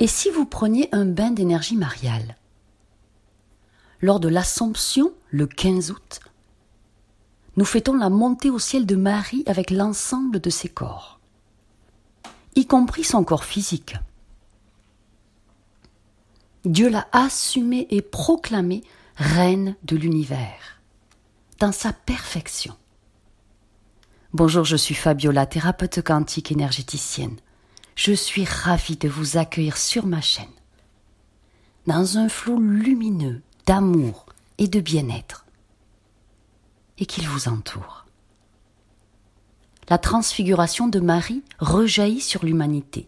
Et si vous preniez un bain d'énergie mariale Lors de l'Assomption, le 15 août, nous fêtons la montée au ciel de Marie avec l'ensemble de ses corps, y compris son corps physique. Dieu l'a assumée et proclamée reine de l'univers, dans sa perfection. Bonjour, je suis Fabiola, thérapeute quantique énergéticienne. Je suis ravie de vous accueillir sur ma chaîne, dans un flot lumineux d'amour et de bien-être, et qu'il vous entoure. La transfiguration de Marie rejaillit sur l'humanité.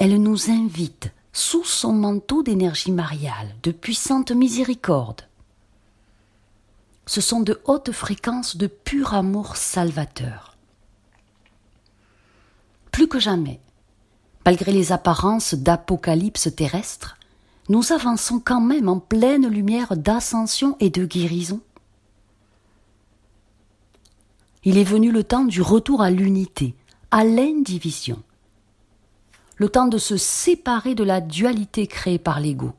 Elle nous invite, sous son manteau d'énergie mariale, de puissante miséricorde. Ce sont de hautes fréquences de pur amour salvateur plus que jamais, malgré les apparences d'apocalypse terrestre, nous avançons quand même en pleine lumière d'ascension et de guérison. Il est venu le temps du retour à l'unité, à l'indivision, le temps de se séparer de la dualité créée par l'ego.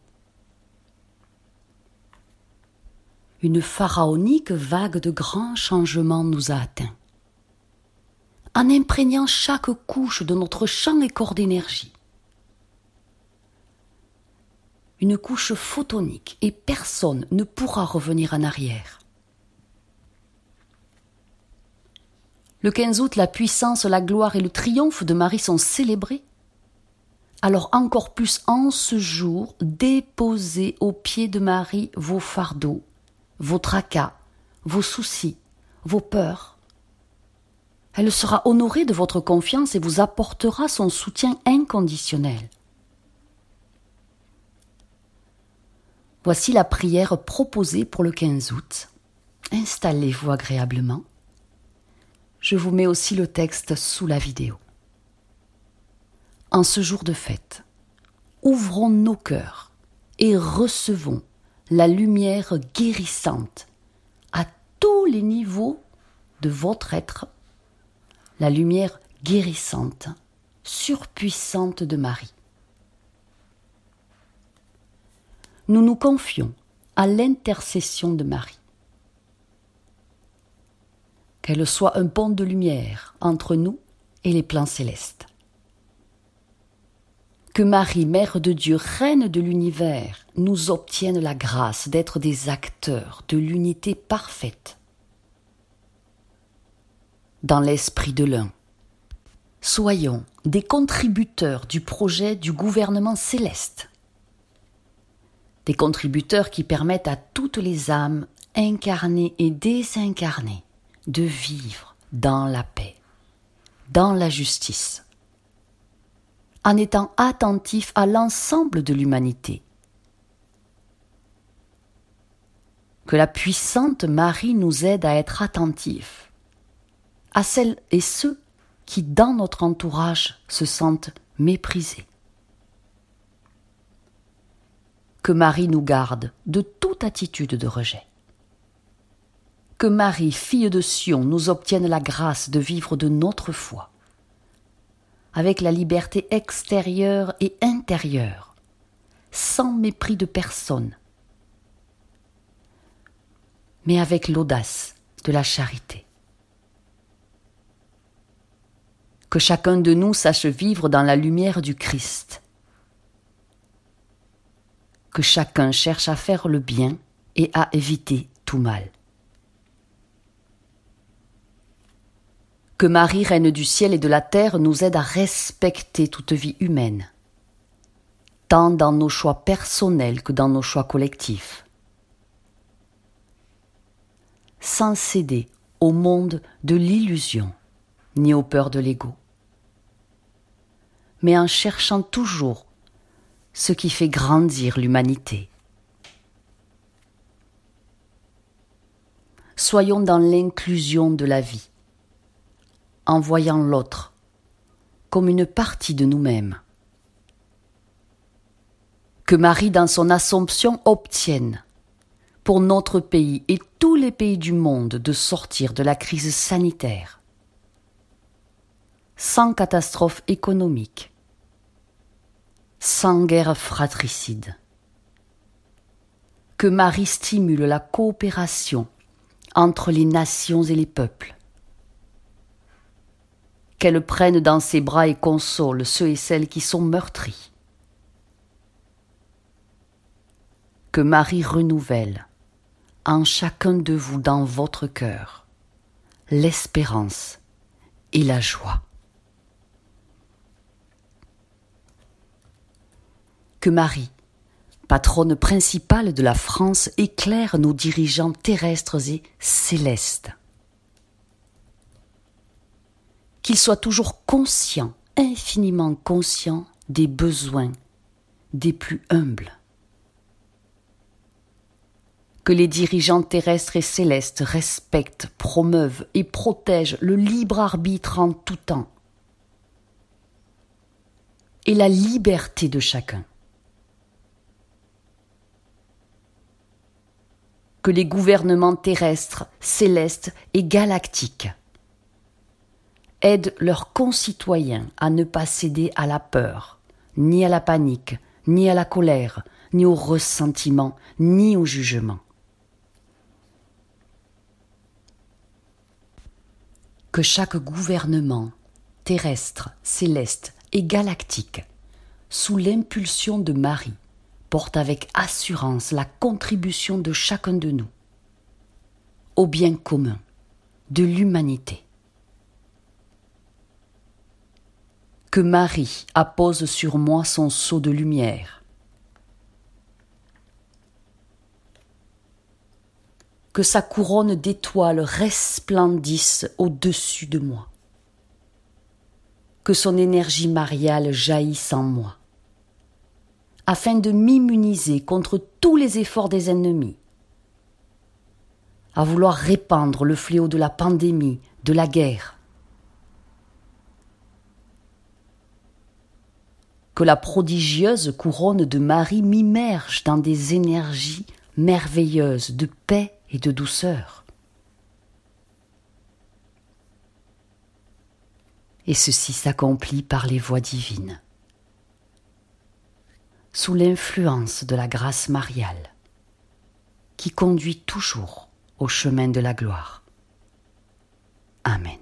Une pharaonique vague de grands changements nous a atteints en imprégnant chaque couche de notre champ et corps d'énergie. Une couche photonique et personne ne pourra revenir en arrière. Le 15 août, la puissance, la gloire et le triomphe de Marie sont célébrés. Alors encore plus en ce jour, déposez aux pieds de Marie vos fardeaux, vos tracas, vos soucis, vos peurs, elle sera honorée de votre confiance et vous apportera son soutien inconditionnel. Voici la prière proposée pour le 15 août. Installez-vous agréablement. Je vous mets aussi le texte sous la vidéo. En ce jour de fête, ouvrons nos cœurs et recevons la lumière guérissante à tous les niveaux de votre être la lumière guérissante, surpuissante de Marie. Nous nous confions à l'intercession de Marie. Qu'elle soit un pont de lumière entre nous et les plans célestes. Que Marie, Mère de Dieu, Reine de l'univers, nous obtienne la grâce d'être des acteurs de l'unité parfaite dans l'esprit de l'un. Soyons des contributeurs du projet du gouvernement céleste. Des contributeurs qui permettent à toutes les âmes incarnées et désincarnées de vivre dans la paix, dans la justice, en étant attentifs à l'ensemble de l'humanité. Que la puissante Marie nous aide à être attentifs à celles et ceux qui, dans notre entourage, se sentent méprisés. Que Marie nous garde de toute attitude de rejet. Que Marie, fille de Sion, nous obtienne la grâce de vivre de notre foi, avec la liberté extérieure et intérieure, sans mépris de personne, mais avec l'audace de la charité. Que chacun de nous sache vivre dans la lumière du Christ, que chacun cherche à faire le bien et à éviter tout mal. Que Marie, Reine du ciel et de la terre, nous aide à respecter toute vie humaine, tant dans nos choix personnels que dans nos choix collectifs, sans céder au monde de l'illusion ni aux peurs de l'ego mais en cherchant toujours ce qui fait grandir l'humanité. Soyons dans l'inclusion de la vie, en voyant l'autre comme une partie de nous-mêmes. Que Marie, dans son Assomption, obtienne pour notre pays et tous les pays du monde de sortir de la crise sanitaire sans catastrophe économique, sans guerre fratricide. Que Marie stimule la coopération entre les nations et les peuples. Qu'elle prenne dans ses bras et console ceux et celles qui sont meurtris. Que Marie renouvelle en chacun de vous dans votre cœur l'espérance et la joie. Que Marie, patronne principale de la France, éclaire nos dirigeants terrestres et célestes. Qu'ils soient toujours conscients, infiniment conscients des besoins des plus humbles que les dirigeants terrestres et célestes respectent, promeuvent et protègent le libre arbitre en tout temps et la liberté de chacun. Que les gouvernements terrestres, célestes et galactiques aident leurs concitoyens à ne pas céder à la peur, ni à la panique, ni à la colère, ni au ressentiment, ni au jugement. que chaque gouvernement, terrestre, céleste et galactique, sous l'impulsion de Marie, porte avec assurance la contribution de chacun de nous au bien commun de l'humanité. Que Marie appose sur moi son sceau de lumière. Que sa couronne d'étoiles resplendisse au-dessus de moi, que son énergie mariale jaillisse en moi, afin de m'immuniser contre tous les efforts des ennemis, à vouloir répandre le fléau de la pandémie, de la guerre. Que la prodigieuse couronne de Marie m'immerge dans des énergies merveilleuses de paix et de douceur. Et ceci s'accomplit par les voies divines, sous l'influence de la grâce mariale, qui conduit toujours au chemin de la gloire. Amen.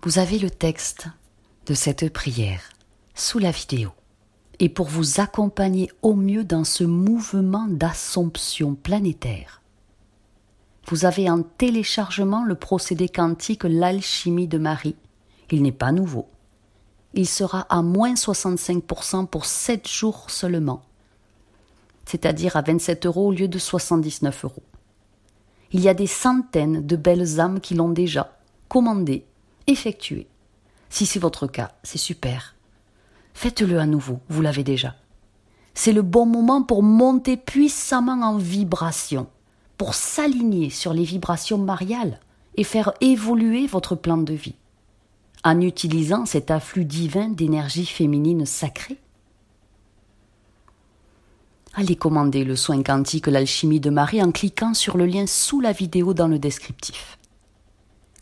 Vous avez le texte de cette prière sous la vidéo et pour vous accompagner au mieux dans ce mouvement d'assomption planétaire. Vous avez en téléchargement le procédé quantique L'alchimie de Marie. Il n'est pas nouveau. Il sera à moins 65% pour 7 jours seulement, c'est-à-dire à 27 euros au lieu de 79 euros. Il y a des centaines de belles âmes qui l'ont déjà commandé, effectué. Si c'est votre cas, c'est super faites-le à nouveau, vous l'avez déjà. C'est le bon moment pour monter puissamment en vibration, pour s'aligner sur les vibrations mariales et faire évoluer votre plan de vie, en utilisant cet afflux divin d'énergie féminine sacrée. Allez commander le soin quantique L'alchimie de Marie en cliquant sur le lien sous la vidéo dans le descriptif.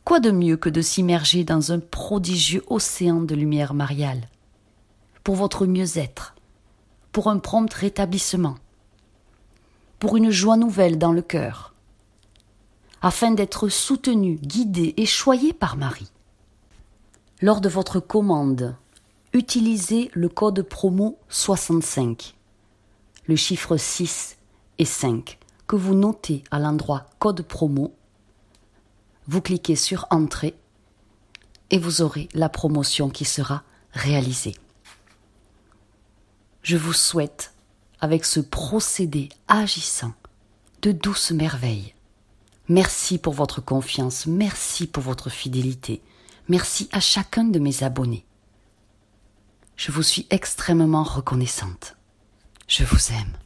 Quoi de mieux que de s'immerger dans un prodigieux océan de lumière mariale pour votre mieux-être, pour un prompt rétablissement, pour une joie nouvelle dans le cœur, afin d'être soutenu, guidé et choyé par Marie. Lors de votre commande, utilisez le code promo 65, le chiffre 6 et 5 que vous notez à l'endroit code promo. Vous cliquez sur Entrée et vous aurez la promotion qui sera réalisée je vous souhaite, avec ce procédé agissant, de douces merveilles. Merci pour votre confiance, merci pour votre fidélité, merci à chacun de mes abonnés. Je vous suis extrêmement reconnaissante. Je vous aime.